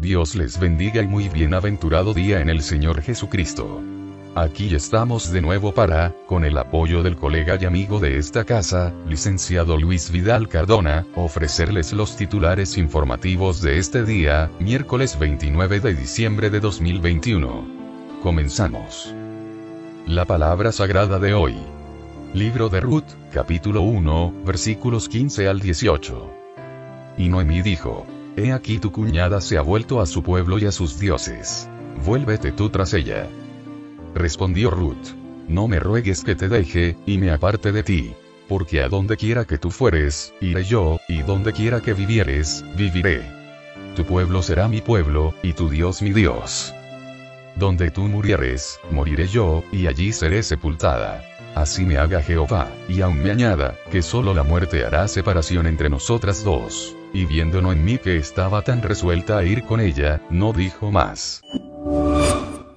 Dios les bendiga y muy bienaventurado día en el Señor Jesucristo. Aquí estamos de nuevo para, con el apoyo del colega y amigo de esta casa, licenciado Luis Vidal Cardona, ofrecerles los titulares informativos de este día, miércoles 29 de diciembre de 2021. Comenzamos. La palabra sagrada de hoy. Libro de Ruth, capítulo 1, versículos 15 al 18. Y Noemí dijo, He aquí tu cuñada se ha vuelto a su pueblo y a sus dioses. Vuélvete tú tras ella. Respondió Ruth. No me ruegues que te deje, y me aparte de ti. Porque a donde quiera que tú fueres, iré yo, y donde quiera que vivieres, viviré. Tu pueblo será mi pueblo, y tu Dios mi Dios. Donde tú murieres, moriré yo, y allí seré sepultada. Así me haga Jehová, y aun me añada, que solo la muerte hará separación entre nosotras dos. Y en mí que estaba tan resuelta a ir con ella, no dijo más.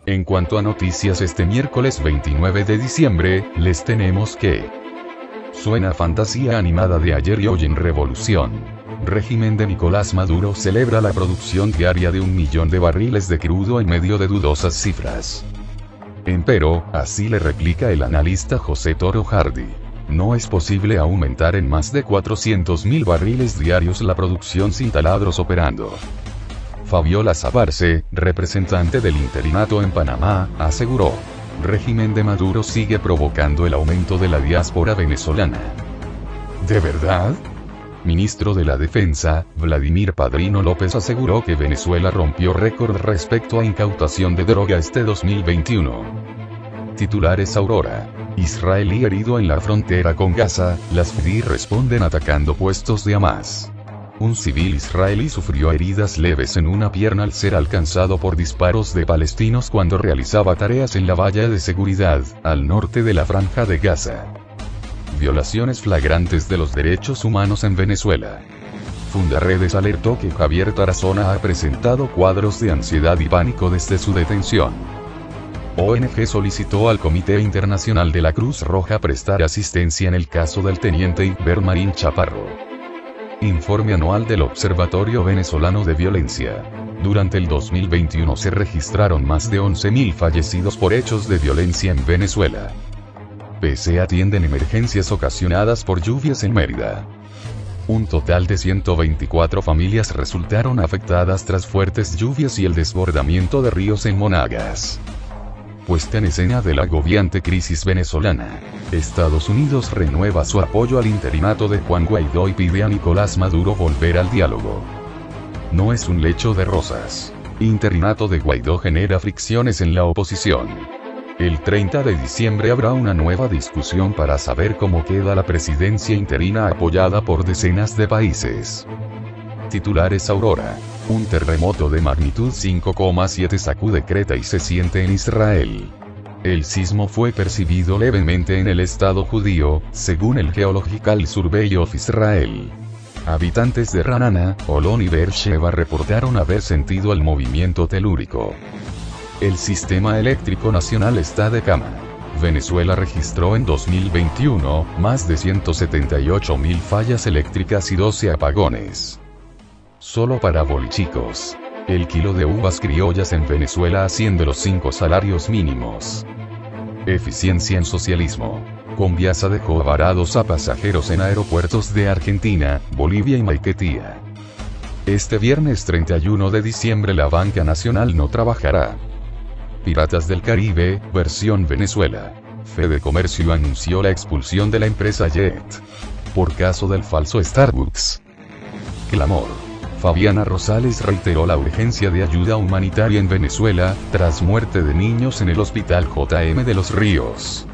En cuanto a noticias este miércoles 29 de diciembre, les tenemos que... Suena fantasía animada de ayer y hoy en Revolución. Régimen de Nicolás Maduro celebra la producción diaria de un millón de barriles de crudo en medio de dudosas cifras. Empero, así le replica el analista José Toro Hardy. No es posible aumentar en más de 400.000 barriles diarios la producción sin taladros operando. Fabiola Zabarce, representante del interinato en Panamá, aseguró. Régimen de Maduro sigue provocando el aumento de la diáspora venezolana. ¿De verdad? Ministro de la Defensa, Vladimir Padrino López aseguró que Venezuela rompió récord respecto a incautación de droga este 2021. Titulares Aurora. Israelí herido en la frontera con Gaza, las FDI responden atacando puestos de Hamas. Un civil israelí sufrió heridas leves en una pierna al ser alcanzado por disparos de palestinos cuando realizaba tareas en la valla de seguridad, al norte de la franja de Gaza. Violaciones flagrantes de los derechos humanos en Venezuela. Fundaredes alertó que Javier Tarazona ha presentado cuadros de ansiedad y pánico desde su detención. ONG solicitó al Comité Internacional de la Cruz Roja prestar asistencia en el caso del teniente Ibermarín Chaparro. Informe anual del Observatorio Venezolano de Violencia. Durante el 2021 se registraron más de 11.000 fallecidos por hechos de violencia en Venezuela. PC atienden emergencias ocasionadas por lluvias en Mérida. Un total de 124 familias resultaron afectadas tras fuertes lluvias y el desbordamiento de ríos en Monagas puesta en escena de la agobiante crisis venezolana. Estados Unidos renueva su apoyo al interinato de Juan Guaidó y pide a Nicolás Maduro volver al diálogo. No es un lecho de rosas. Interinato de Guaidó genera fricciones en la oposición. El 30 de diciembre habrá una nueva discusión para saber cómo queda la presidencia interina apoyada por decenas de países. Titulares Aurora. Un terremoto de magnitud 5,7 sacude Creta y se siente en Israel. El sismo fue percibido levemente en el estado judío, según el Geological Survey of Israel. Habitantes de Ranana, Olón y Beersheba reportaron haber sentido el movimiento telúrico. El sistema eléctrico nacional está de cama. Venezuela registró en 2021 más de 178 mil fallas eléctricas y 12 apagones. Solo para bolichicos. El kilo de uvas criollas en Venezuela asciende los 5 salarios mínimos. Eficiencia en socialismo. Conviasa dejó varados a pasajeros en aeropuertos de Argentina, Bolivia y Maiquetía. Este viernes 31 de diciembre la Banca Nacional no trabajará. Piratas del Caribe, versión Venezuela. Fede Comercio anunció la expulsión de la empresa Jet. Por caso del falso Starbucks. Clamor. Fabiana Rosales reiteró la urgencia de ayuda humanitaria en Venezuela, tras muerte de niños en el Hospital JM de los Ríos.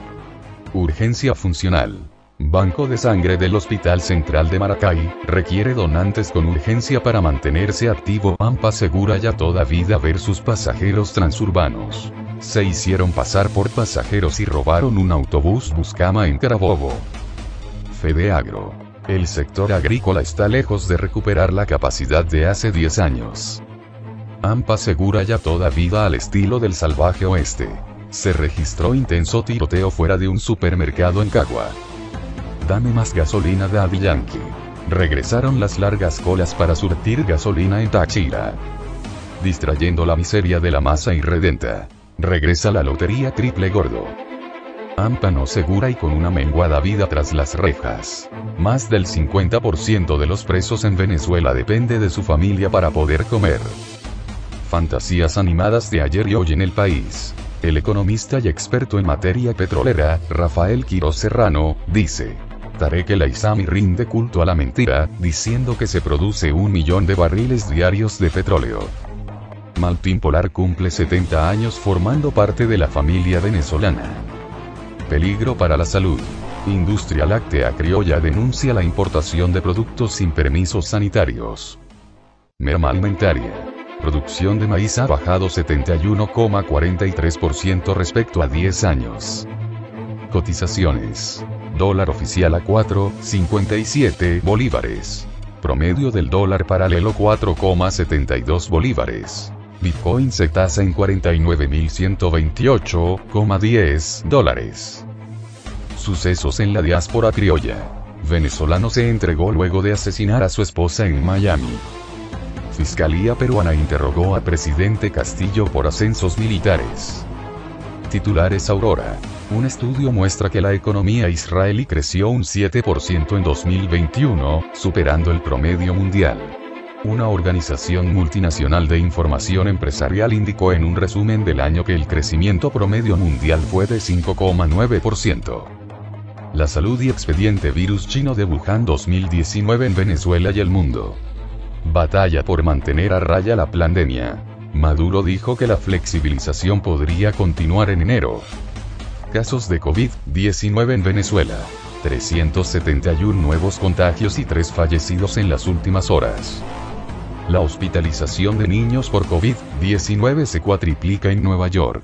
Urgencia funcional. Banco de sangre del Hospital Central de Maracay, requiere donantes con urgencia para mantenerse activo. AMPA segura ya toda vida versus pasajeros transurbanos. Se hicieron pasar por pasajeros y robaron un autobús Buscama en Carabobo. Fedeagro. El sector agrícola está lejos de recuperar la capacidad de hace 10 años. AMPA segura ya toda vida al estilo del salvaje oeste. Se registró intenso tiroteo fuera de un supermercado en Cagua. Dame más gasolina de Yankee. Regresaron las largas colas para surtir gasolina en Táchira. Distrayendo la miseria de la masa irredenta. Regresa la lotería triple gordo. AMPA no segura y con una menguada vida tras las rejas. Más del 50% de los presos en Venezuela depende de su familia para poder comer. Fantasías animadas de ayer y hoy en el país. El economista y experto en materia petrolera, Rafael Quiroz Serrano, dice. Tarek El Aizami rinde culto a la mentira, diciendo que se produce un millón de barriles diarios de petróleo. Maltín Polar cumple 70 años formando parte de la familia venezolana. Peligro para la salud. Industria láctea criolla denuncia la importación de productos sin permisos sanitarios. Merma alimentaria. Producción de maíz ha bajado 71,43% respecto a 10 años. Cotizaciones. Dólar oficial a 4,57 bolívares. Promedio del dólar paralelo 4,72 bolívares. Bitcoin se tasa en 49.128,10 dólares. Sucesos en la diáspora criolla. Venezolano se entregó luego de asesinar a su esposa en Miami. Fiscalía peruana interrogó a presidente Castillo por ascensos militares. Titulares Aurora. Un estudio muestra que la economía israelí creció un 7% en 2021, superando el promedio mundial. Una organización multinacional de información empresarial indicó en un resumen del año que el crecimiento promedio mundial fue de 5,9%. La salud y expediente virus chino de Wuhan 2019 en Venezuela y el mundo. Batalla por mantener a raya la pandemia. Maduro dijo que la flexibilización podría continuar en enero. Casos de COVID-19 en Venezuela. 371 nuevos contagios y 3 fallecidos en las últimas horas. La hospitalización de niños por COVID-19 se cuatriplica en Nueva York.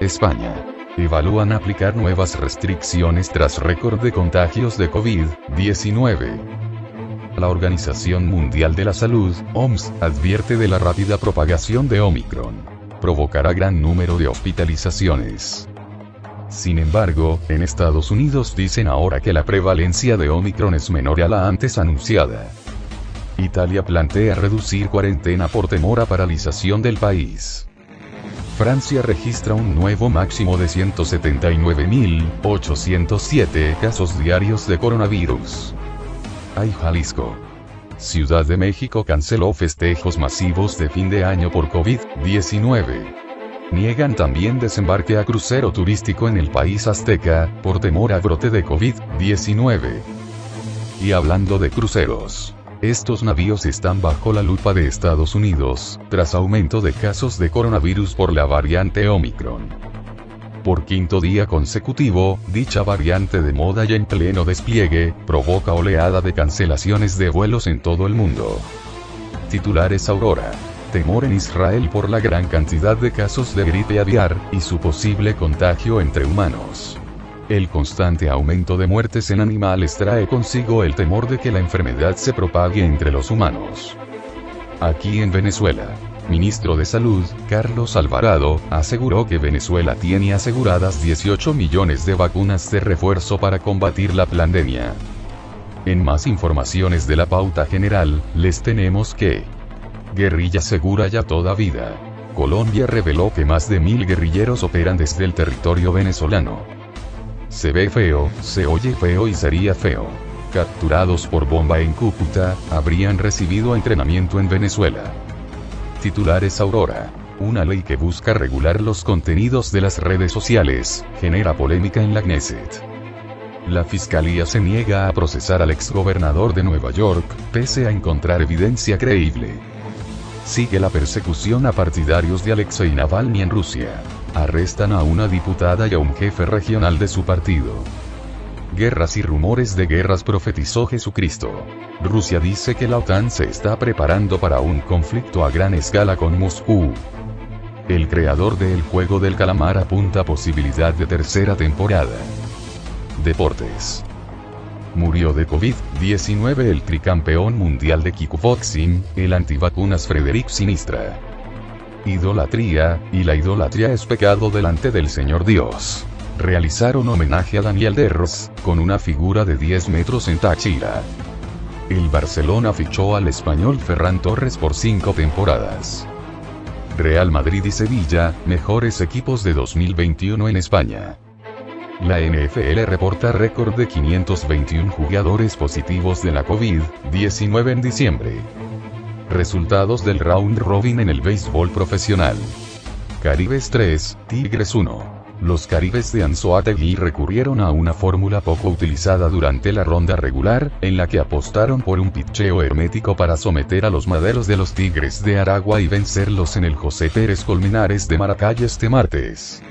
España. Evalúan aplicar nuevas restricciones tras récord de contagios de COVID-19. La Organización Mundial de la Salud, OMS, advierte de la rápida propagación de Omicron. Provocará gran número de hospitalizaciones. Sin embargo, en Estados Unidos dicen ahora que la prevalencia de Omicron es menor a la antes anunciada. Italia plantea reducir cuarentena por temor a paralización del país. Francia registra un nuevo máximo de 179.807 casos diarios de coronavirus. Ay Jalisco. Ciudad de México canceló festejos masivos de fin de año por COVID-19. Niegan también desembarque a crucero turístico en el país azteca, por temor a brote de COVID-19. Y hablando de cruceros. Estos navíos están bajo la lupa de Estados Unidos, tras aumento de casos de coronavirus por la variante Omicron. Por quinto día consecutivo, dicha variante de moda y en pleno despliegue, provoca oleada de cancelaciones de vuelos en todo el mundo. Titulares Aurora. Temor en Israel por la gran cantidad de casos de gripe aviar, y su posible contagio entre humanos. El constante aumento de muertes en animales trae consigo el temor de que la enfermedad se propague entre los humanos. Aquí en Venezuela, ministro de Salud, Carlos Alvarado, aseguró que Venezuela tiene aseguradas 18 millones de vacunas de refuerzo para combatir la pandemia. En más informaciones de la pauta general, les tenemos que Guerrilla segura ya toda vida. Colombia reveló que más de mil guerrilleros operan desde el territorio venezolano. Se ve feo, se oye feo y sería feo. Capturados por bomba en Cúcuta, habrían recibido entrenamiento en Venezuela. Titulares Aurora. Una ley que busca regular los contenidos de las redes sociales, genera polémica en la Knesset. La fiscalía se niega a procesar al exgobernador de Nueva York, pese a encontrar evidencia creíble. Sigue la persecución a partidarios de Alexei Navalny en Rusia. Arrestan a una diputada y a un jefe regional de su partido. guerras y rumores de guerras profetizó Jesucristo. Rusia dice que la OTAN se está preparando para un conflicto a gran escala con Moscú. El creador del juego del calamar apunta posibilidad de tercera temporada. Deportes. Murió de COVID-19 el tricampeón mundial de kickboxing, el antivacunas Frederick Sinistra. Idolatría, y la idolatría es pecado delante del Señor Dios. Realizaron homenaje a Daniel Derros, con una figura de 10 metros en Táchira. El Barcelona fichó al español Ferran Torres por 5 temporadas. Real Madrid y Sevilla, mejores equipos de 2021 en España. La NFL reporta récord de 521 jugadores positivos de la COVID-19 en diciembre. Resultados del round robin en el béisbol profesional. Caribes 3, Tigres 1. Los Caribes de Anzoátegui recurrieron a una fórmula poco utilizada durante la ronda regular, en la que apostaron por un pitcheo hermético para someter a los maderos de los Tigres de Aragua y vencerlos en el José Pérez Colmenares de Maracay este martes.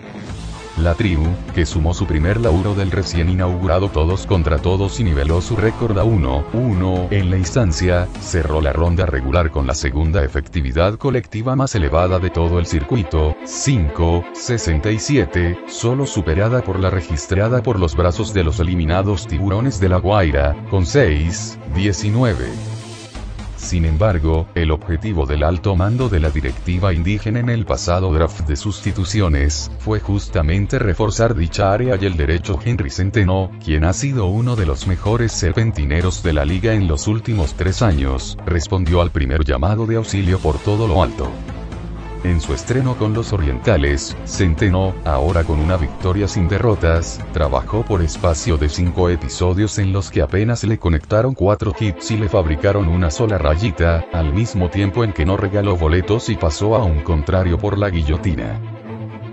La tribu, que sumó su primer lauro del recién inaugurado todos contra todos y niveló su récord a 1-1 en la instancia, cerró la ronda regular con la segunda efectividad colectiva más elevada de todo el circuito, 5-67, solo superada por la registrada por los brazos de los eliminados tiburones de la Guaira, con 6-19. Sin embargo, el objetivo del alto mando de la directiva indígena en el pasado draft de sustituciones, fue justamente reforzar dicha área y el derecho Henry Centeno, quien ha sido uno de los mejores serpentineros de la liga en los últimos tres años, respondió al primer llamado de auxilio por todo lo alto. En su estreno con los Orientales, Centeno, ahora con una victoria sin derrotas, trabajó por espacio de cinco episodios en los que apenas le conectaron cuatro hits y le fabricaron una sola rayita, al mismo tiempo en que no regaló boletos y pasó a un contrario por la guillotina.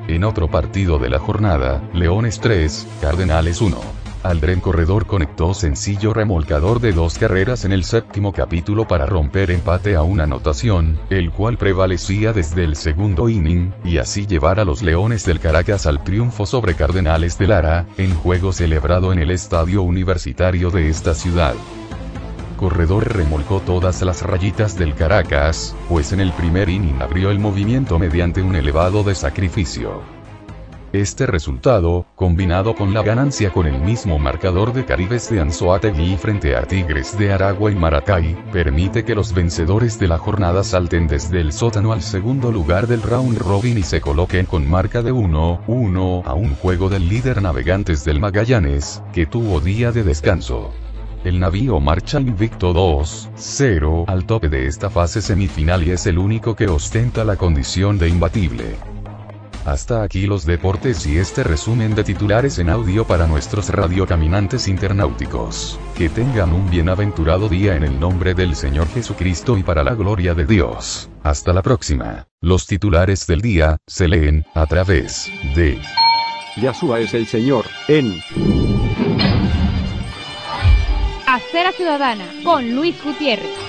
En otro partido de la jornada, Leones 3, Cardenales 1. Aldren Corredor conectó sencillo remolcador de dos carreras en el séptimo capítulo para romper empate a una anotación, el cual prevalecía desde el segundo inning, y así llevar a los Leones del Caracas al triunfo sobre Cardenales de Lara, en juego celebrado en el estadio universitario de esta ciudad. Corredor remolcó todas las rayitas del Caracas, pues en el primer inning abrió el movimiento mediante un elevado de sacrificio. Este resultado, combinado con la ganancia con el mismo marcador de Caribes de Anzoátegui frente a Tigres de Aragua y Maracay, permite que los vencedores de la jornada salten desde el sótano al segundo lugar del round robin y se coloquen con marca de 1-1 a un juego del líder Navegantes del Magallanes, que tuvo día de descanso. El navío marcha invicto 2-0 al tope de esta fase semifinal y es el único que ostenta la condición de imbatible. Hasta aquí los deportes y este resumen de titulares en audio para nuestros radiocaminantes internauticos. Que tengan un bienaventurado día en el nombre del Señor Jesucristo y para la gloria de Dios. Hasta la próxima. Los titulares del día se leen a través de Yahshua es el Señor en Acera Ciudadana con Luis Gutiérrez.